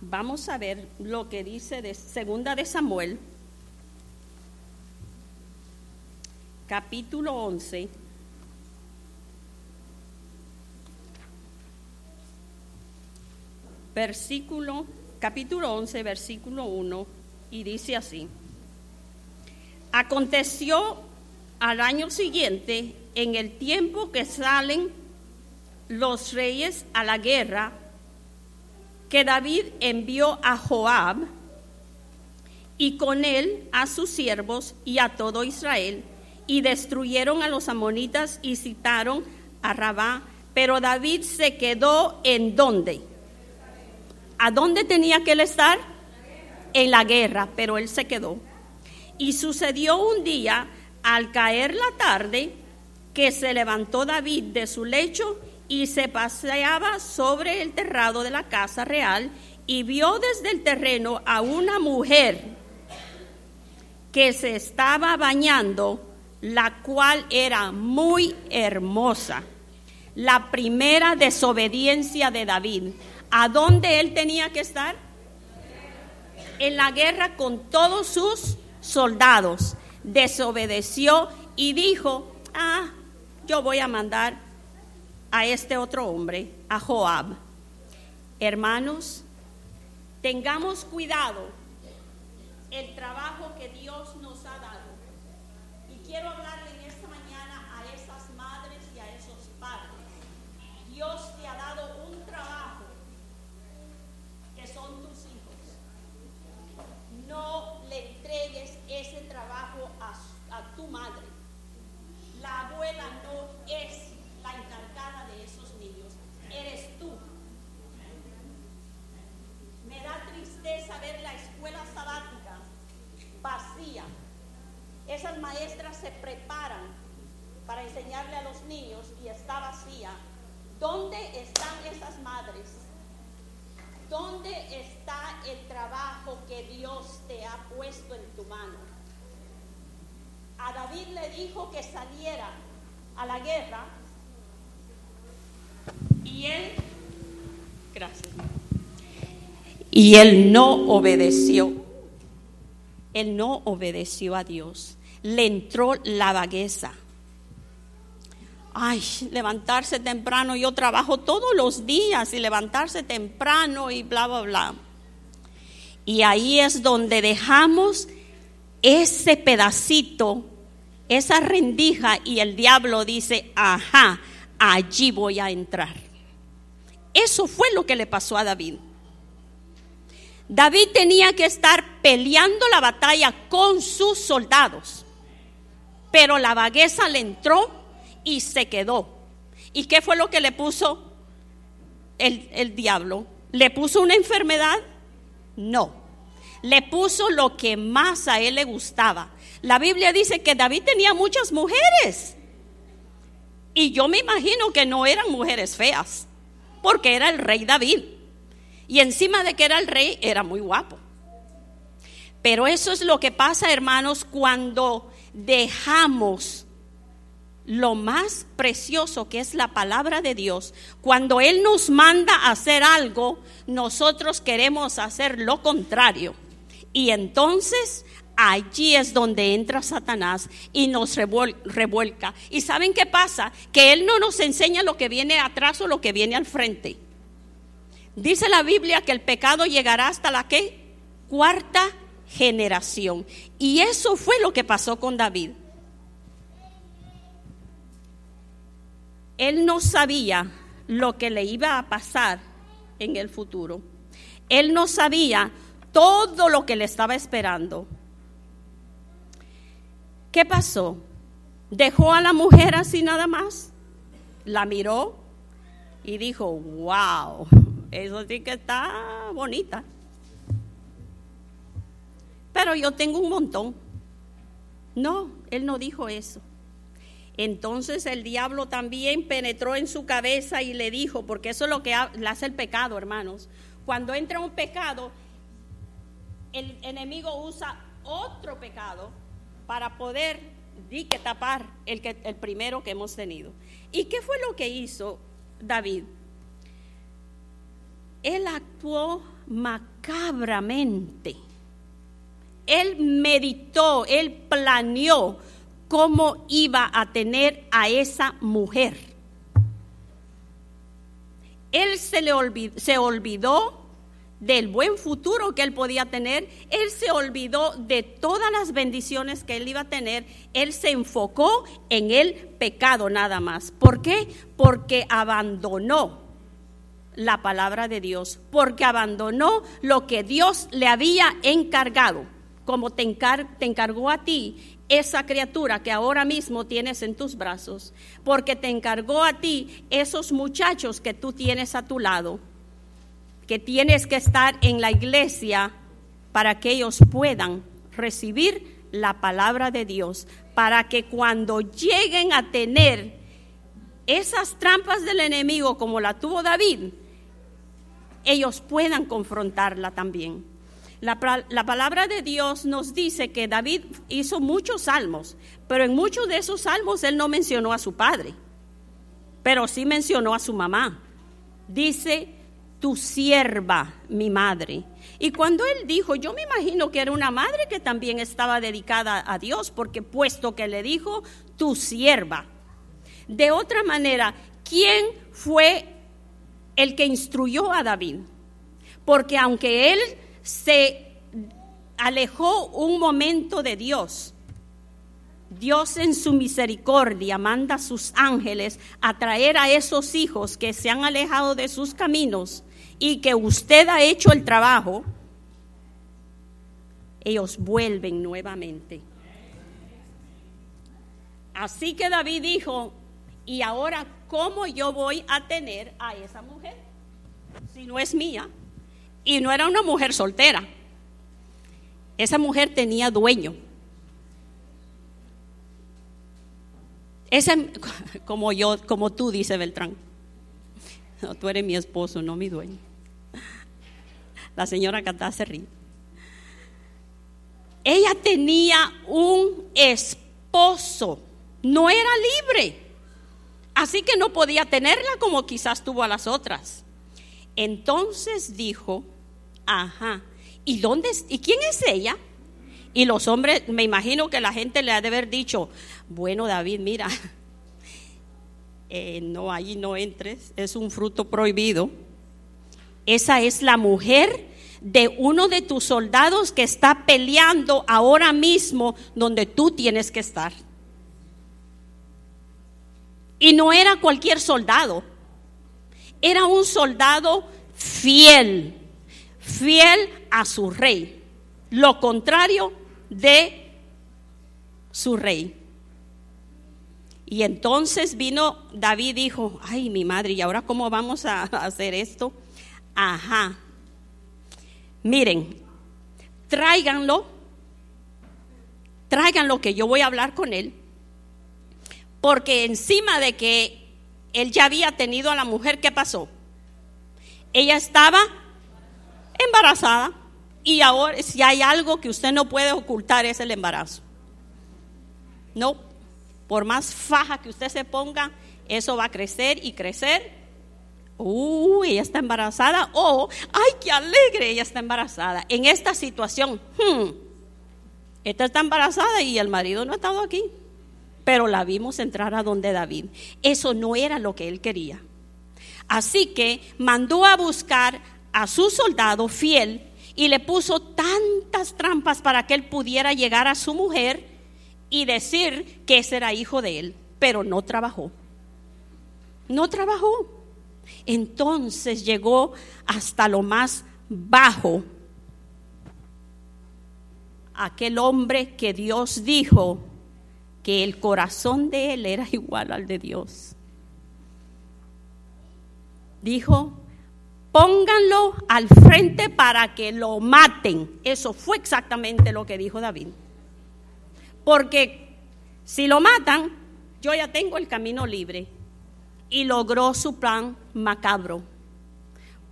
vamos a ver lo que dice de segunda de Samuel capítulo 11, versículo, capítulo 11, versículo 1, y dice así, aconteció al año siguiente, en el tiempo que salen los reyes a la guerra, que David envió a Joab y con él a sus siervos y a todo Israel, y destruyeron a los amonitas y citaron a Rabá. Pero David se quedó en dónde? ¿A dónde tenía que él estar? En la guerra, pero él se quedó. Y sucedió un día, al caer la tarde, que se levantó David de su lecho y se paseaba sobre el terrado de la casa real y vio desde el terreno a una mujer que se estaba bañando la cual era muy hermosa. La primera desobediencia de David. ¿A dónde él tenía que estar? En la guerra con todos sus soldados. Desobedeció y dijo, ah, yo voy a mandar a este otro hombre, a Joab. Hermanos, tengamos cuidado el trabajo que Dios nos ha dado quiero hablarle en esta mañana a esas madres y a esos padres. Dios ese trabajo a, a tu madre. La abuela no es la encargada de esos niños, eres tú. Me da tristeza ver la escuela sabática vacía esas maestras se preparan para enseñarle a los niños y está vacía. ¿Dónde están esas madres? ¿Dónde está el trabajo que Dios te ha puesto en tu mano? A David le dijo que saliera a la guerra y él, gracias, y él no obedeció. Él no obedeció a Dios. Le entró la vagueza. Ay, levantarse temprano, yo trabajo todos los días y levantarse temprano y bla, bla, bla. Y ahí es donde dejamos ese pedacito, esa rendija y el diablo dice, ajá, allí voy a entrar. Eso fue lo que le pasó a David. David tenía que estar peleando la batalla con sus soldados, pero la vagueza le entró y se quedó. ¿Y qué fue lo que le puso el, el diablo? ¿Le puso una enfermedad? No. Le puso lo que más a él le gustaba. La Biblia dice que David tenía muchas mujeres. Y yo me imagino que no eran mujeres feas, porque era el rey David. Y encima de que era el rey, era muy guapo. Pero eso es lo que pasa, hermanos, cuando dejamos lo más precioso que es la palabra de Dios. Cuando Él nos manda a hacer algo, nosotros queremos hacer lo contrario. Y entonces allí es donde entra Satanás y nos revuelca. ¿Y saben qué pasa? Que Él no nos enseña lo que viene atrás o lo que viene al frente. Dice la Biblia que el pecado llegará hasta la cuarta generación. Y eso fue lo que pasó con David. Él no sabía lo que le iba a pasar en el futuro. Él no sabía todo lo que le estaba esperando. ¿Qué pasó? Dejó a la mujer así nada más, la miró y dijo, wow, eso sí que está bonita. Pero yo tengo un montón. No, él no dijo eso. Entonces el diablo también penetró en su cabeza y le dijo, porque eso es lo que hace el pecado, hermanos. Cuando entra un pecado, el enemigo usa otro pecado para poder di que tapar el, que, el primero que hemos tenido. ¿Y qué fue lo que hizo David? Él actuó macabramente. Él meditó, él planeó cómo iba a tener a esa mujer. Él se, le olvidó, se olvidó del buen futuro que él podía tener, él se olvidó de todas las bendiciones que él iba a tener, él se enfocó en el pecado nada más. ¿Por qué? Porque abandonó la palabra de Dios, porque abandonó lo que Dios le había encargado, como te, te encargó a ti esa criatura que ahora mismo tienes en tus brazos, porque te encargó a ti esos muchachos que tú tienes a tu lado, que tienes que estar en la iglesia para que ellos puedan recibir la palabra de Dios, para que cuando lleguen a tener esas trampas del enemigo como la tuvo David, ellos puedan confrontarla también. La, palabra de Dios nos dice que David hizo muchos salmos, pero en muchos de esos salmos él no mencionó a su padre, pero sí mencionó a su mamá. Dice, tu sierva, mi madre. Y cuando él dijo, yo me imagino que era una madre que también estaba dedicada a Dios, porque puesto que le dijo, tu sierva. De otra manera, ¿quién fue el que instruyó a David? Porque aunque él se alejó un momento de Dios. Dios en su misericordia manda a sus ángeles a traer a esos hijos que se han alejado de sus caminos y que usted ha hecho el trabajo, ellos vuelven nuevamente. Así que David dijo, ¿y ahora cómo yo voy a tener a esa mujer si no es mía? Y no era una mujer soltera. Esa mujer tenía dueño. Ese, como yo, como tú, dice Beltrán. Tú eres mi esposo, no mi dueño. La señora Catá se ríe. Ella tenía un esposo, no era libre, así que no podía tenerla como quizás tuvo a las otras. Entonces dijo, ajá, ¿y dónde y quién es ella? Y los hombres, me imagino que la gente le ha de haber dicho, bueno David, mira, eh, no, allí no entres, es un fruto prohibido. Esa es la mujer de uno de tus soldados que está peleando ahora mismo donde tú tienes que estar. Y no era cualquier soldado, era un soldado fiel, fiel a su rey, lo contrario de su rey. Y entonces vino David dijo, ay mi madre, ¿y ahora cómo vamos a hacer esto? Ajá. Miren, tráiganlo, tráiganlo que yo voy a hablar con él, porque encima de que él ya había tenido a la mujer, ¿qué pasó? Ella estaba embarazada y ahora si hay algo que usted no puede ocultar es el embarazo. No, por más faja que usted se ponga, eso va a crecer y crecer. Uh, ella está embarazada. Oh, ay, qué alegre, ella está embarazada. En esta situación, hmm, esta está embarazada y el marido no ha estado aquí. Pero la vimos entrar a donde David. Eso no era lo que él quería. Así que mandó a buscar a su soldado fiel y le puso tantas trampas para que él pudiera llegar a su mujer y decir que ese era hijo de él, pero no trabajó. No trabajó. Entonces llegó hasta lo más bajo. Aquel hombre que Dios dijo que el corazón de él era igual al de Dios. Dijo, pónganlo al frente para que lo maten. Eso fue exactamente lo que dijo David. Porque si lo matan, yo ya tengo el camino libre. Y logró su plan macabro.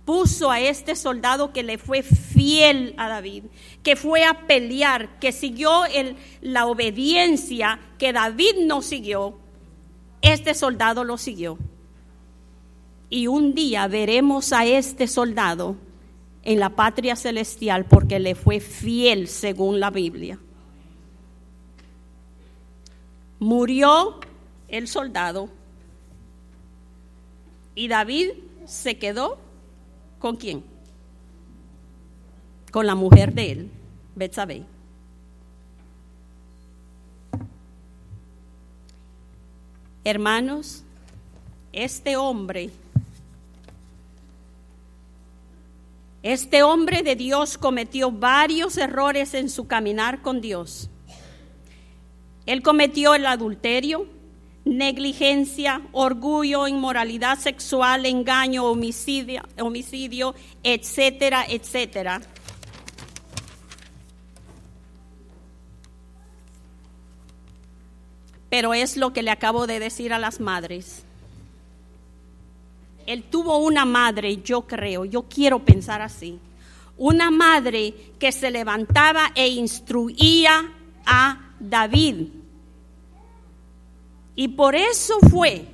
Puso a este soldado que le fue fiel a David, que fue a pelear, que siguió la obediencia que David no siguió. Este soldado lo siguió. Y un día veremos a este soldado en la patria celestial porque le fue fiel según la Biblia. Murió el soldado y David se quedó con quién? Con la mujer de él, Betsabé. Hermanos, este hombre Este hombre de Dios cometió varios errores en su caminar con Dios. Él cometió el adulterio, negligencia, orgullo, inmoralidad sexual, engaño, homicidio, homicidio etcétera, etcétera. Pero es lo que le acabo de decir a las madres. Él tuvo una madre, yo creo, yo quiero pensar así, una madre que se levantaba e instruía a David. Y por eso fue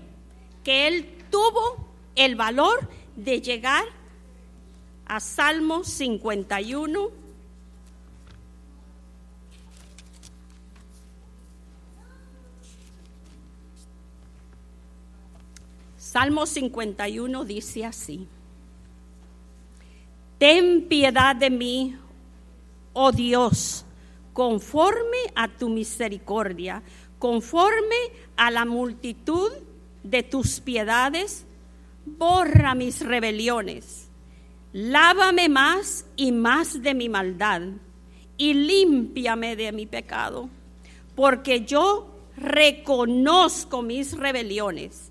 que él tuvo el valor de llegar a Salmo 51. Salmo 51 dice así, Ten piedad de mí, oh Dios, conforme a tu misericordia, conforme a la multitud de tus piedades, borra mis rebeliones, lávame más y más de mi maldad y límpiame de mi pecado, porque yo reconozco mis rebeliones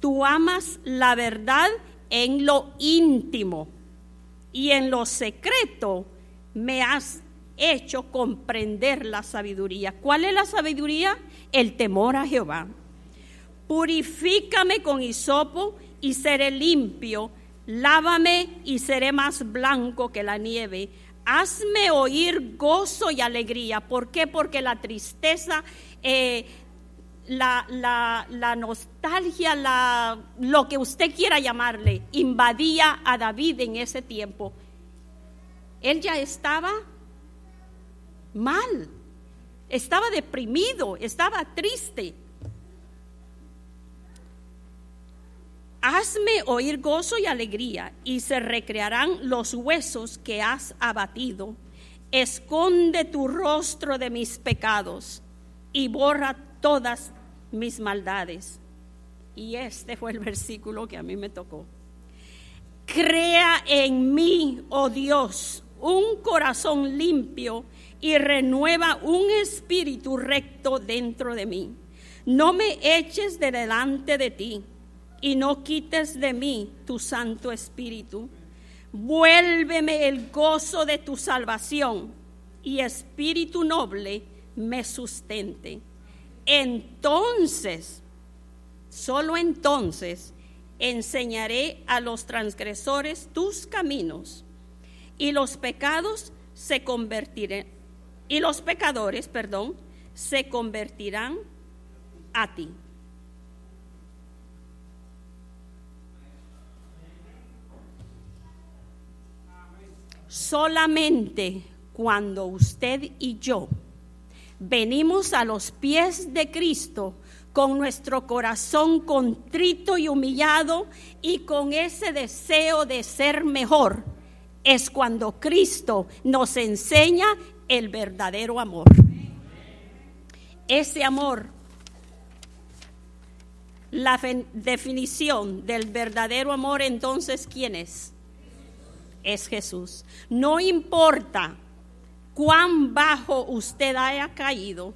tú amas la verdad en lo íntimo, y en lo secreto me has hecho comprender la sabiduría. ¿Cuál es la sabiduría? El temor a Jehová. Purifícame con hisopo y seré limpio. Lávame y seré más blanco que la nieve. Hazme oír gozo y alegría. ¿Por qué? Porque la tristeza, eh, la, la, nostalgia, la, lo que usted quiera llamarle, invadía a David en ese tiempo. Él ya estaba mal, estaba deprimido, estaba triste. Hazme oír gozo y alegría, y se recrearán los huesos que has abatido. Esconde tu rostro de mis pecados y borra todas mis maldades. Y este fue el versículo que a mí me tocó. Crea en mí, oh Dios, un corazón limpio y renueva un espíritu recto dentro de mí. No me eches de delante de ti y no quites de mí tu Santo Espíritu. Vuélveme el gozo de tu salvación y espíritu noble me sustente. Entonces, solo entonces, enseñaré a los transgresores tus caminos y los pecados se convertirán y los pecadores, perdón, se convertirán a ti. Solamente cuando usted y yo venimos a los pies de Cristo con nuestro corazón contrito y humillado y con ese deseo de ser mejor, es cuando Cristo nos enseña el verdadero amor. Ese amor, la definición del verdadero amor entonces, ¿quién es? Es Jesús. No importa cuán bajo usted haya caído,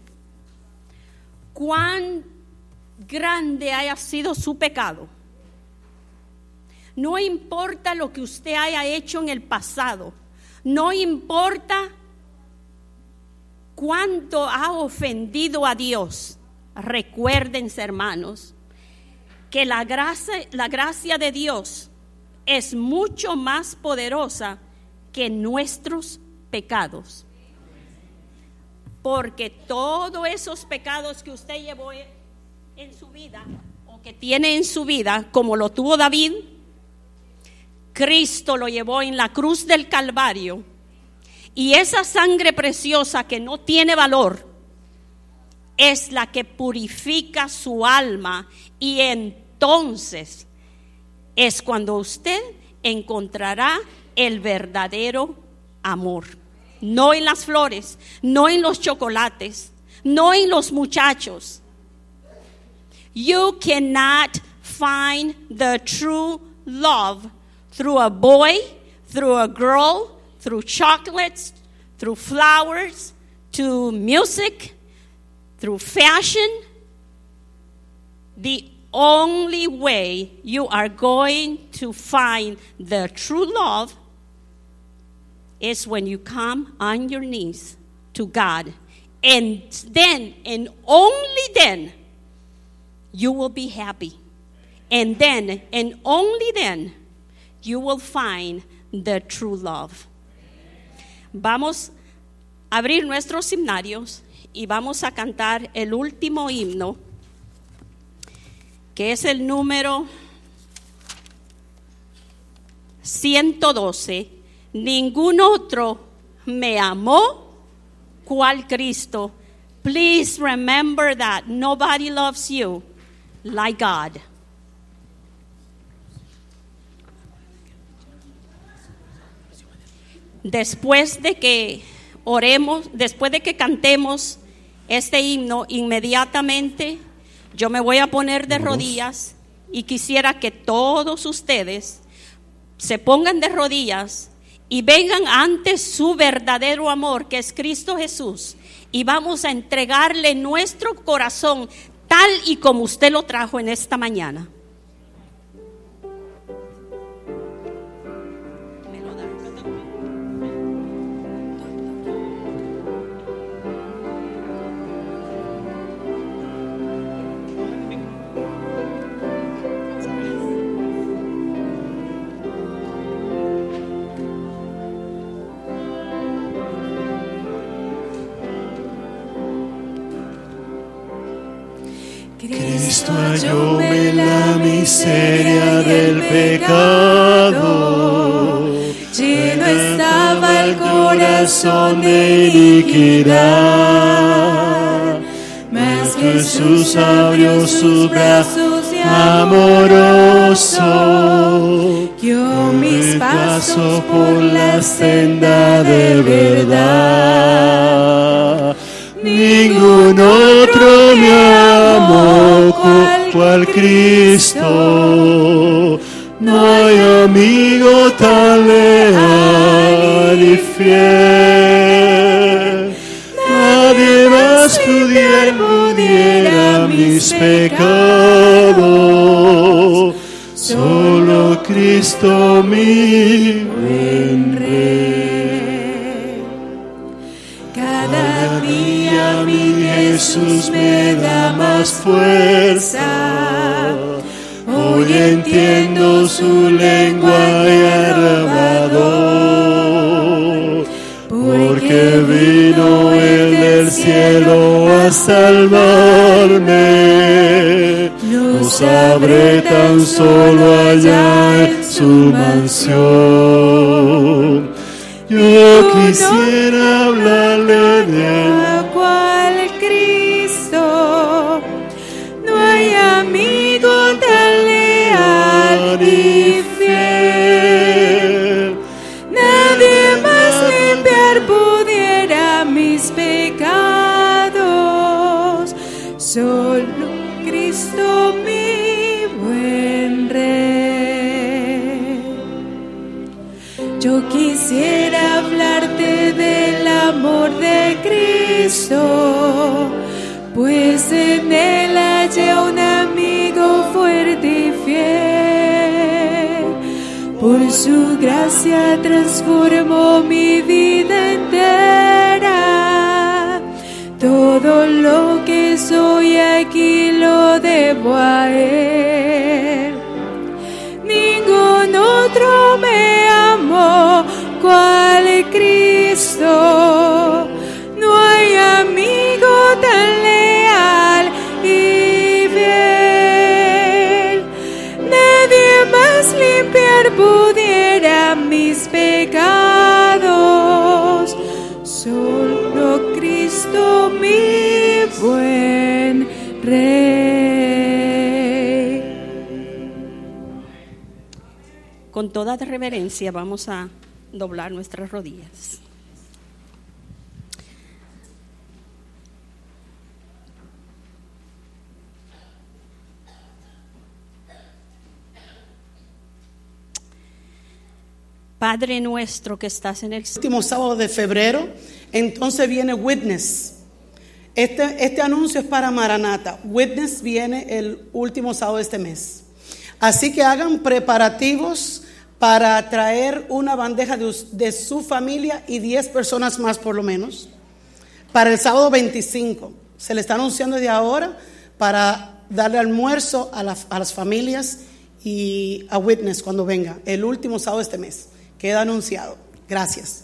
cuán grande haya sido su pecado. No importa lo que usted haya hecho en el pasado. No importa cuánto ha ofendido a Dios. Recuérdense, hermanos, que la gracia, la gracia de Dios es mucho más poderosa que nuestros pecados. Porque todos esos pecados que usted llevó en su vida o que tiene en su vida, como lo tuvo David, Cristo lo llevó en la cruz del Calvario. Y esa sangre preciosa que no tiene valor es la que purifica su alma y entonces es cuando usted encontrará el verdadero amor. No en las flores, no en los chocolates, no en los muchachos. You cannot find the true love through a boy, through a girl, through chocolates, through flowers, to music, through fashion. The only way you are going to find the true love is when you come on your knees to God. And then, and only then, you will be happy. And then, and only then, you will find the true love. Vamos a abrir nuestros himnarios y vamos a cantar el último himno, que es el número 112. Ningún otro me amó cual Cristo. Please remember that nobody loves you like God. después de que oremos, después de que cantemos este himno, inmediatamente yo me voy a poner de rodillas y quisiera que todos ustedes se pongan de rodillas y vengan ante su verdadero amor, que es Cristo Jesús, y vamos a entregarle nuestro corazón tal y como usted lo trajo en esta mañana. En la miseria del pecado. Lleno estaba el corazón de iniquidad. Mas Jesús abrió sus brazos amoroso. Guió mis pasos por la senda de verdad. Ningún otro me amó cual Cristo. No hay amigo tan leal y fiel. Nadie más pudiera, pudiera mis pecados. Solo Cristo mi Jesús me da más fuerza. Hoy entiendo su lengua y arrabado, porque vino Él del cielo a salvarme. No sabré tan solo allá en su mansión. Yo quisiera hablarle de la su gracia transformó mi vida entera. Todo lo que soy aquí lo debo a él. Toda reverencia vamos a doblar nuestras rodillas. Padre nuestro que estás en el último sábado de febrero, entonces viene Witness. Este, este anuncio es para Maranata. Witness viene el último sábado de este mes. Así que hagan preparativos para traer una bandeja de, su familia y 10 personas más por lo menos para el sábado 25. Se le está anunciando de ahora para darle almuerzo a, a las familias y a Witness cuando venga, el último sábado de este mes. Queda anunciado. Gracias.